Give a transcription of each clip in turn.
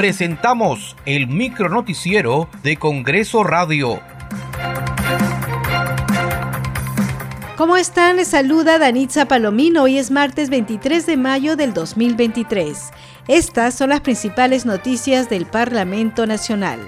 presentamos el micronoticiero de Congreso Radio. ¿Cómo están? Les saluda Danitza Palomino. Hoy es martes 23 de mayo del 2023. Estas son las principales noticias del Parlamento Nacional.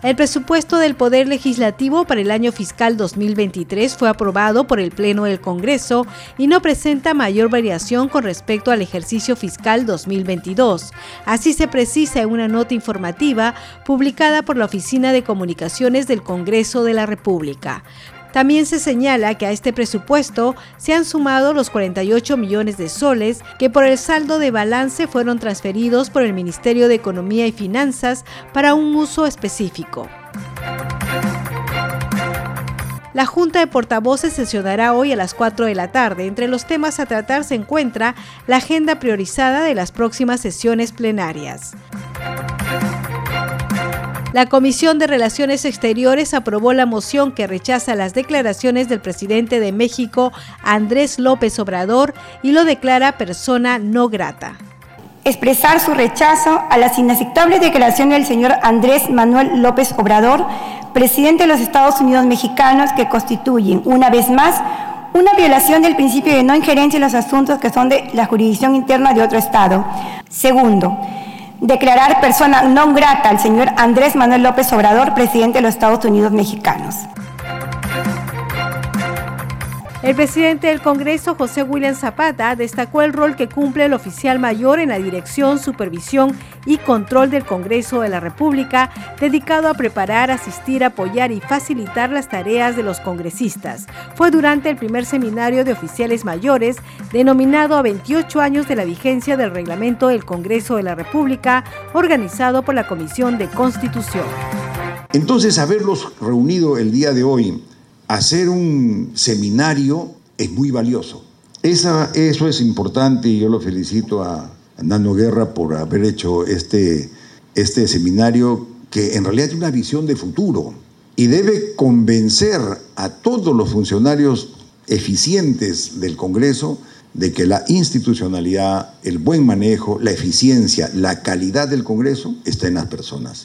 El presupuesto del Poder Legislativo para el año fiscal 2023 fue aprobado por el Pleno del Congreso y no presenta mayor variación con respecto al ejercicio fiscal 2022. Así se precisa en una nota informativa publicada por la Oficina de Comunicaciones del Congreso de la República. También se señala que a este presupuesto se han sumado los 48 millones de soles que por el saldo de balance fueron transferidos por el Ministerio de Economía y Finanzas para un uso específico. La Junta de Portavoces sesionará hoy a las 4 de la tarde. Entre los temas a tratar se encuentra la agenda priorizada de las próximas sesiones plenarias. La Comisión de Relaciones Exteriores aprobó la moción que rechaza las declaraciones del presidente de México, Andrés López Obrador, y lo declara persona no grata. Expresar su rechazo a las inaceptables declaraciones del señor Andrés Manuel López Obrador, presidente de los Estados Unidos mexicanos, que constituyen, una vez más, una violación del principio de no injerencia en los asuntos que son de la jurisdicción interna de otro Estado. Segundo, declarar persona non grata al señor Andrés Manuel López Obrador, presidente de los Estados Unidos mexicanos. El presidente del Congreso, José William Zapata, destacó el rol que cumple el oficial mayor en la dirección, supervisión y control del Congreso de la República, dedicado a preparar, asistir, apoyar y facilitar las tareas de los congresistas. Fue durante el primer seminario de oficiales mayores, denominado a 28 años de la vigencia del reglamento del Congreso de la República, organizado por la Comisión de Constitución. Entonces, haberlos reunido el día de hoy hacer un seminario es muy valioso. Esa, eso es importante y yo lo felicito a Nano Guerra por haber hecho este, este seminario que en realidad tiene una visión de futuro y debe convencer a todos los funcionarios eficientes del Congreso de que la institucionalidad, el buen manejo, la eficiencia, la calidad del Congreso está en las personas.